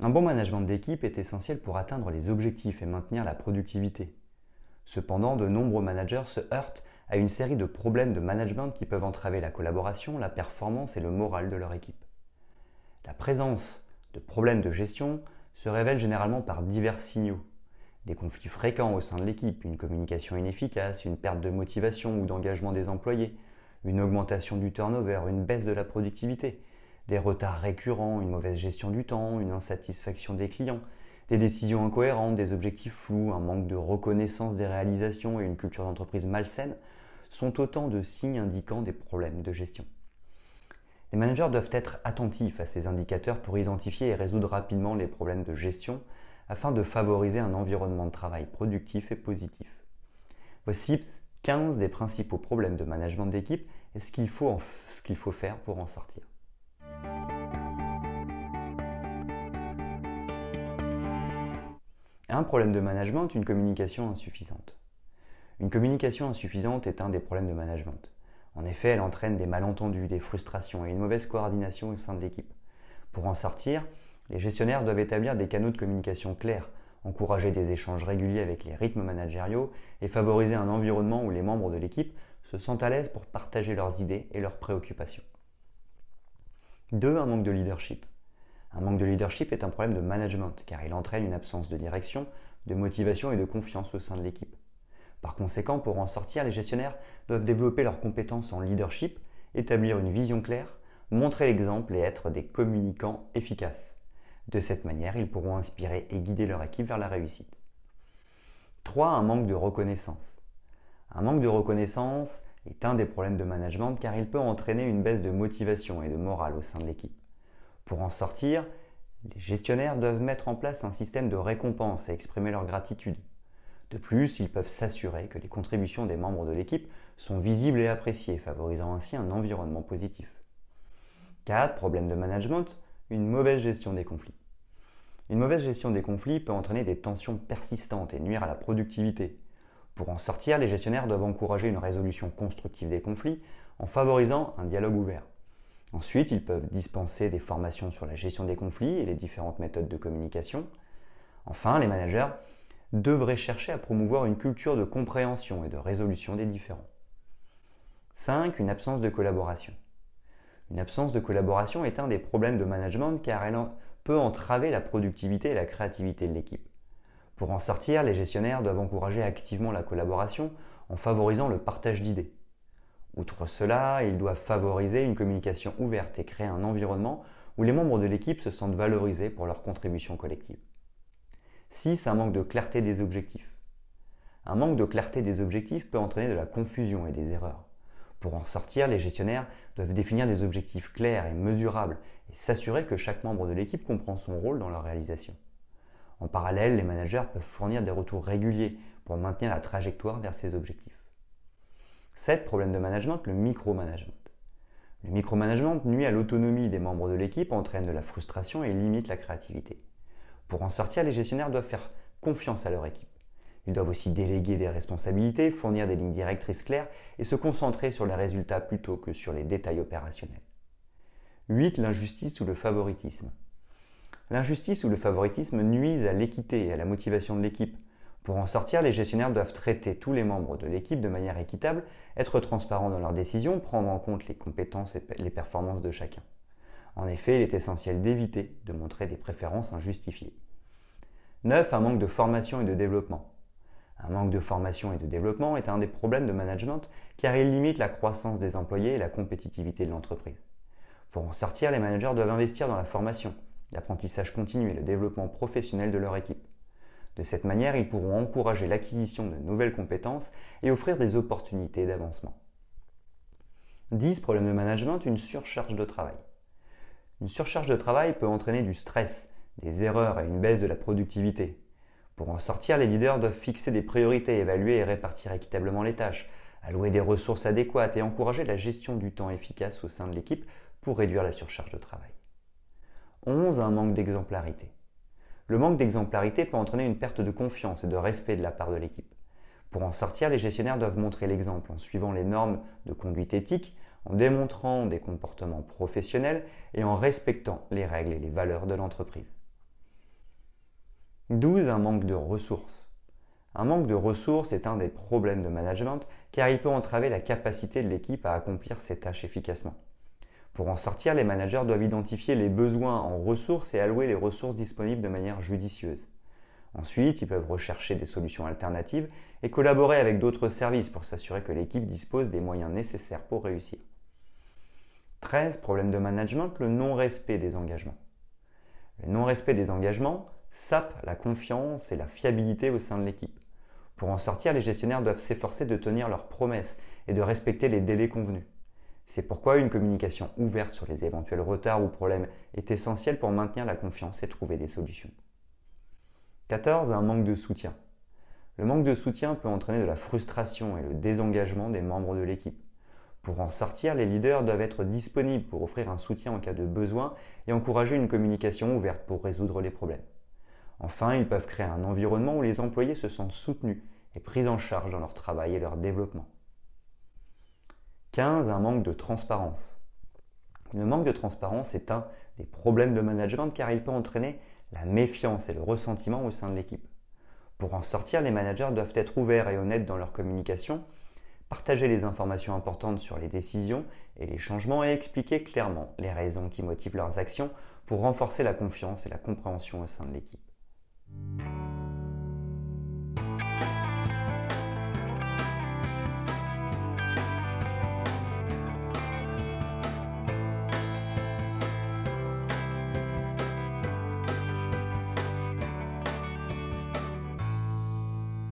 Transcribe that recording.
Un bon management d'équipe est essentiel pour atteindre les objectifs et maintenir la productivité. Cependant, de nombreux managers se heurtent à une série de problèmes de management qui peuvent entraver la collaboration, la performance et le moral de leur équipe. La présence de problèmes de gestion se révèle généralement par divers signaux. Des conflits fréquents au sein de l'équipe, une communication inefficace, une perte de motivation ou d'engagement des employés, une augmentation du turnover, une baisse de la productivité, des retards récurrents, une mauvaise gestion du temps, une insatisfaction des clients, des décisions incohérentes, des objectifs flous, un manque de reconnaissance des réalisations et une culture d'entreprise malsaine sont autant de signes indiquant des problèmes de gestion. Les managers doivent être attentifs à ces indicateurs pour identifier et résoudre rapidement les problèmes de gestion afin de favoriser un environnement de travail productif et positif. Voici 15 des principaux problèmes de management d'équipe et ce qu'il faut, faut faire pour en sortir. Un problème de management, une communication insuffisante. Une communication insuffisante est un des problèmes de management. En effet, elle entraîne des malentendus, des frustrations et une mauvaise coordination au sein de l'équipe. Pour en sortir, les gestionnaires doivent établir des canaux de communication clairs, encourager des échanges réguliers avec les rythmes managériaux et favoriser un environnement où les membres de l'équipe se sentent à l'aise pour partager leurs idées et leurs préoccupations. 2. Un manque de leadership. Un manque de leadership est un problème de management car il entraîne une absence de direction, de motivation et de confiance au sein de l'équipe. Par conséquent, pour en sortir, les gestionnaires doivent développer leurs compétences en leadership, établir une vision claire, montrer l'exemple et être des communicants efficaces. De cette manière, ils pourront inspirer et guider leur équipe vers la réussite. 3. Un manque de reconnaissance. Un manque de reconnaissance est un des problèmes de management car il peut entraîner une baisse de motivation et de morale au sein de l'équipe. Pour en sortir, les gestionnaires doivent mettre en place un système de récompense et exprimer leur gratitude. De plus, ils peuvent s'assurer que les contributions des membres de l'équipe sont visibles et appréciées, favorisant ainsi un environnement positif. 4. Problème de management, une mauvaise gestion des conflits. Une mauvaise gestion des conflits peut entraîner des tensions persistantes et nuire à la productivité. Pour en sortir, les gestionnaires doivent encourager une résolution constructive des conflits en favorisant un dialogue ouvert. Ensuite, ils peuvent dispenser des formations sur la gestion des conflits et les différentes méthodes de communication. Enfin, les managers devraient chercher à promouvoir une culture de compréhension et de résolution des différends. 5. Une absence de collaboration. Une absence de collaboration est un des problèmes de management car elle peut entraver la productivité et la créativité de l'équipe. Pour en sortir, les gestionnaires doivent encourager activement la collaboration en favorisant le partage d'idées. Outre cela, ils doivent favoriser une communication ouverte et créer un environnement où les membres de l'équipe se sentent valorisés pour leur contribution collective. 6. Un manque de clarté des objectifs. Un manque de clarté des objectifs peut entraîner de la confusion et des erreurs. Pour en sortir, les gestionnaires doivent définir des objectifs clairs et mesurables et s'assurer que chaque membre de l'équipe comprend son rôle dans leur réalisation. En parallèle, les managers peuvent fournir des retours réguliers pour maintenir la trajectoire vers ces objectifs. 7. Problème de management, le micromanagement. Le micromanagement nuit à l'autonomie des membres de l'équipe, entraîne de la frustration et limite la créativité. Pour en sortir, les gestionnaires doivent faire confiance à leur équipe. Ils doivent aussi déléguer des responsabilités, fournir des lignes directrices claires et se concentrer sur les résultats plutôt que sur les détails opérationnels. 8. L'injustice ou le favoritisme. L'injustice ou le favoritisme nuisent à l'équité et à la motivation de l'équipe. Pour en sortir, les gestionnaires doivent traiter tous les membres de l'équipe de manière équitable, être transparents dans leurs décisions, prendre en compte les compétences et les performances de chacun. En effet, il est essentiel d'éviter de montrer des préférences injustifiées. 9. Un manque de formation et de développement. Un manque de formation et de développement est un des problèmes de management car il limite la croissance des employés et la compétitivité de l'entreprise. Pour en sortir, les managers doivent investir dans la formation, l'apprentissage continu et le développement professionnel de leur équipe. De cette manière, ils pourront encourager l'acquisition de nouvelles compétences et offrir des opportunités d'avancement. 10. Problème de management, une surcharge de travail. Une surcharge de travail peut entraîner du stress, des erreurs et une baisse de la productivité. Pour en sortir, les leaders doivent fixer des priorités, évaluer et répartir équitablement les tâches, allouer des ressources adéquates et encourager la gestion du temps efficace au sein de l'équipe pour réduire la surcharge de travail. 11. Un manque d'exemplarité. Le manque d'exemplarité peut entraîner une perte de confiance et de respect de la part de l'équipe. Pour en sortir, les gestionnaires doivent montrer l'exemple en suivant les normes de conduite éthique, en démontrant des comportements professionnels et en respectant les règles et les valeurs de l'entreprise. 12. Un manque de ressources. Un manque de ressources est un des problèmes de management car il peut entraver la capacité de l'équipe à accomplir ses tâches efficacement. Pour en sortir, les managers doivent identifier les besoins en ressources et allouer les ressources disponibles de manière judicieuse. Ensuite, ils peuvent rechercher des solutions alternatives et collaborer avec d'autres services pour s'assurer que l'équipe dispose des moyens nécessaires pour réussir. 13. Problème de management, le non-respect des engagements. Le non-respect des engagements sape la confiance et la fiabilité au sein de l'équipe. Pour en sortir, les gestionnaires doivent s'efforcer de tenir leurs promesses et de respecter les délais convenus. C'est pourquoi une communication ouverte sur les éventuels retards ou problèmes est essentielle pour maintenir la confiance et trouver des solutions. 14. Un manque de soutien. Le manque de soutien peut entraîner de la frustration et le désengagement des membres de l'équipe. Pour en sortir, les leaders doivent être disponibles pour offrir un soutien en cas de besoin et encourager une communication ouverte pour résoudre les problèmes. Enfin, ils peuvent créer un environnement où les employés se sentent soutenus et pris en charge dans leur travail et leur développement. 15. Un manque de transparence. Le manque de transparence est un des problèmes de management car il peut entraîner la méfiance et le ressentiment au sein de l'équipe. Pour en sortir, les managers doivent être ouverts et honnêtes dans leur communication, partager les informations importantes sur les décisions et les changements et expliquer clairement les raisons qui motivent leurs actions pour renforcer la confiance et la compréhension au sein de l'équipe.